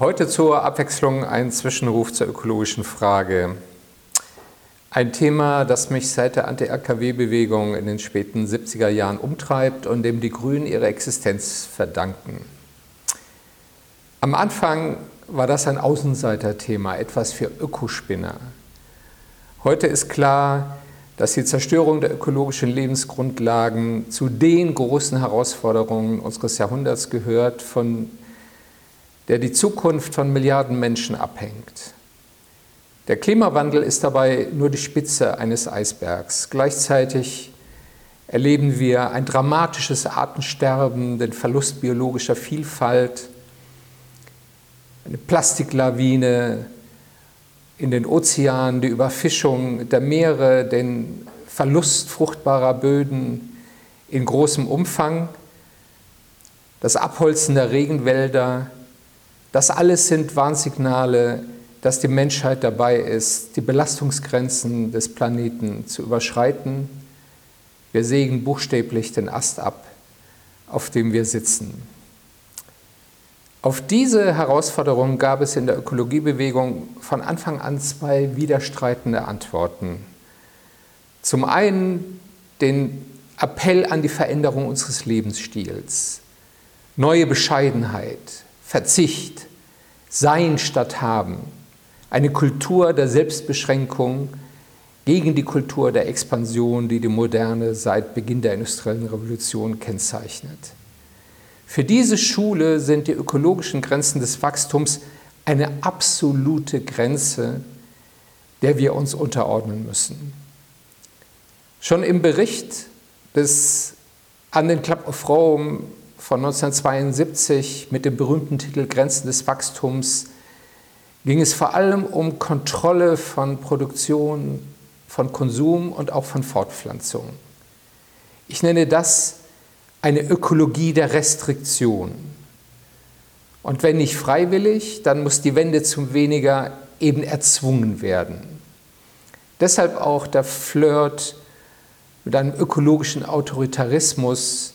Heute zur Abwechslung ein Zwischenruf zur ökologischen Frage. Ein Thema, das mich seit der Anti-AKW-Bewegung in den späten 70er Jahren umtreibt und dem die Grünen ihre Existenz verdanken. Am Anfang war das ein Außenseiterthema, etwas für Ökospinner. Heute ist klar, dass die Zerstörung der ökologischen Lebensgrundlagen zu den großen Herausforderungen unseres Jahrhunderts gehört, von der die Zukunft von Milliarden Menschen abhängt. Der Klimawandel ist dabei nur die Spitze eines Eisbergs. Gleichzeitig erleben wir ein dramatisches Artensterben, den Verlust biologischer Vielfalt, eine Plastiklawine in den Ozeanen, die Überfischung der Meere, den Verlust fruchtbarer Böden in großem Umfang, das Abholzen der Regenwälder, das alles sind Warnsignale, dass die Menschheit dabei ist, die Belastungsgrenzen des Planeten zu überschreiten. Wir sägen buchstäblich den Ast ab, auf dem wir sitzen. Auf diese Herausforderung gab es in der Ökologiebewegung von Anfang an zwei widerstreitende Antworten. Zum einen den Appell an die Veränderung unseres Lebensstils, neue Bescheidenheit, Verzicht, Sein statt Haben, eine Kultur der Selbstbeschränkung gegen die Kultur der Expansion, die die Moderne seit Beginn der industriellen Revolution kennzeichnet. Für diese Schule sind die ökologischen Grenzen des Wachstums eine absolute Grenze, der wir uns unterordnen müssen. Schon im Bericht des an den Club of Rome von 1972 mit dem berühmten Titel Grenzen des Wachstums ging es vor allem um Kontrolle von Produktion, von Konsum und auch von Fortpflanzung. Ich nenne das eine Ökologie der Restriktion. Und wenn nicht freiwillig, dann muss die Wende zum Weniger eben erzwungen werden. Deshalb auch der Flirt mit einem ökologischen Autoritarismus.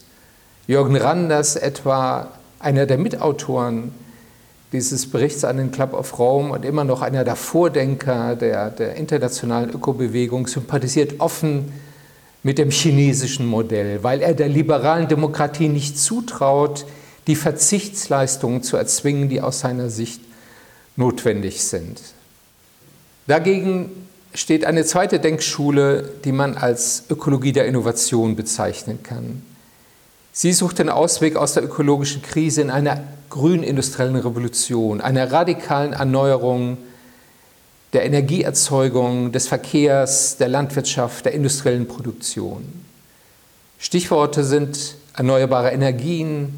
Jürgen Randers etwa, einer der Mitautoren dieses Berichts an den Club of Rome und immer noch einer der Vordenker der, der internationalen Ökobewegung, sympathisiert offen mit dem chinesischen Modell, weil er der liberalen Demokratie nicht zutraut, die Verzichtsleistungen zu erzwingen, die aus seiner Sicht notwendig sind. Dagegen steht eine zweite Denkschule, die man als Ökologie der Innovation bezeichnen kann. Sie sucht den Ausweg aus der ökologischen Krise in einer grünindustriellen Revolution, einer radikalen Erneuerung der Energieerzeugung, des Verkehrs, der Landwirtschaft, der industriellen Produktion. Stichworte sind erneuerbare Energien,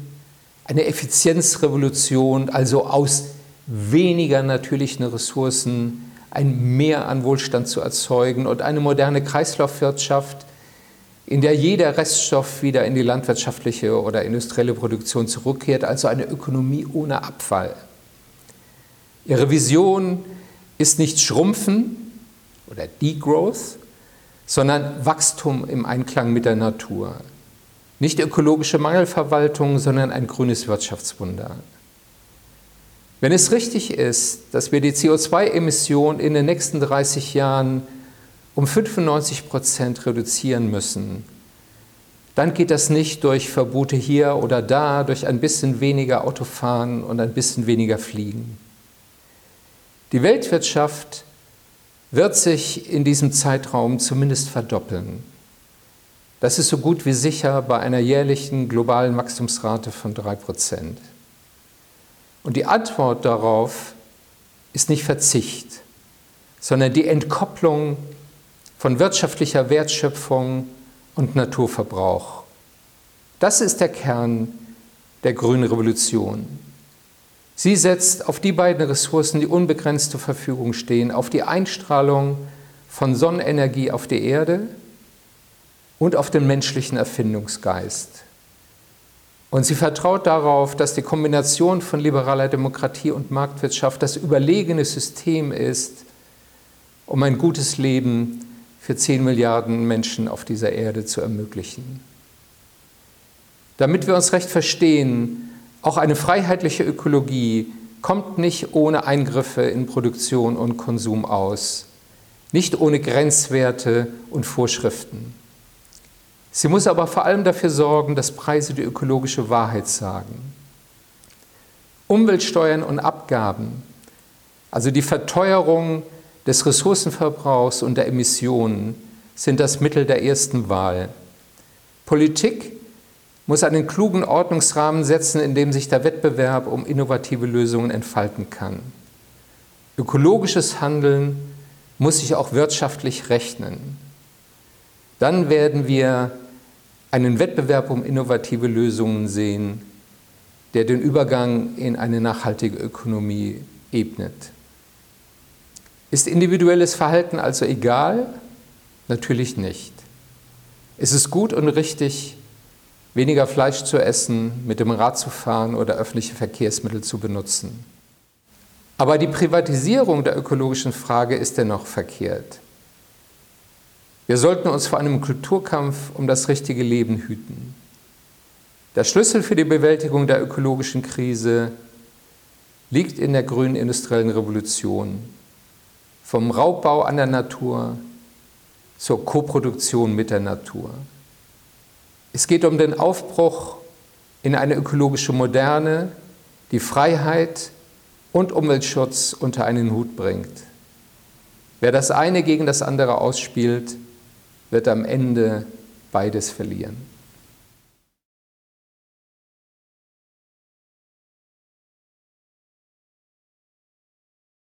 eine Effizienzrevolution, also aus weniger natürlichen Ressourcen ein Mehr an Wohlstand zu erzeugen und eine moderne Kreislaufwirtschaft, in der jeder Reststoff wieder in die landwirtschaftliche oder industrielle Produktion zurückkehrt, also eine Ökonomie ohne Abfall. Ihre Vision ist nicht Schrumpfen oder Degrowth, sondern Wachstum im Einklang mit der Natur. Nicht ökologische Mangelverwaltung, sondern ein grünes Wirtschaftswunder. Wenn es richtig ist, dass wir die CO2-Emissionen in den nächsten 30 Jahren um 95 Prozent reduzieren müssen, dann geht das nicht durch Verbote hier oder da, durch ein bisschen weniger Autofahren und ein bisschen weniger Fliegen. Die Weltwirtschaft wird sich in diesem Zeitraum zumindest verdoppeln. Das ist so gut wie sicher bei einer jährlichen globalen Wachstumsrate von 3 Prozent. Und die Antwort darauf ist nicht Verzicht, sondern die Entkopplung von wirtschaftlicher Wertschöpfung und Naturverbrauch. Das ist der Kern der grünen Revolution. Sie setzt auf die beiden Ressourcen, die unbegrenzt zur Verfügung stehen, auf die Einstrahlung von Sonnenenergie auf die Erde und auf den menschlichen Erfindungsgeist. Und sie vertraut darauf, dass die Kombination von liberaler Demokratie und Marktwirtschaft das überlegene System ist, um ein gutes Leben für 10 Milliarden Menschen auf dieser Erde zu ermöglichen. Damit wir uns recht verstehen, auch eine freiheitliche Ökologie kommt nicht ohne Eingriffe in Produktion und Konsum aus, nicht ohne Grenzwerte und Vorschriften. Sie muss aber vor allem dafür sorgen, dass Preise die ökologische Wahrheit sagen. Umweltsteuern und Abgaben, also die Verteuerung des Ressourcenverbrauchs und der Emissionen, sind das Mittel der ersten Wahl. Politik muss einen klugen Ordnungsrahmen setzen, in dem sich der Wettbewerb um innovative Lösungen entfalten kann. Ökologisches Handeln muss sich auch wirtschaftlich rechnen. Dann werden wir einen Wettbewerb um innovative Lösungen sehen, der den Übergang in eine nachhaltige Ökonomie ebnet. Ist individuelles Verhalten also egal? Natürlich nicht. Es ist gut und richtig, weniger Fleisch zu essen, mit dem Rad zu fahren oder öffentliche Verkehrsmittel zu benutzen. Aber die Privatisierung der ökologischen Frage ist dennoch verkehrt. Wir sollten uns vor einem Kulturkampf um das richtige Leben hüten. Der Schlüssel für die Bewältigung der ökologischen Krise liegt in der grünen industriellen Revolution. Vom Raubbau an der Natur zur Koproduktion mit der Natur. Es geht um den Aufbruch in eine ökologische Moderne, die Freiheit und Umweltschutz unter einen Hut bringt. Wer das eine gegen das andere ausspielt, wird am Ende beides verlieren.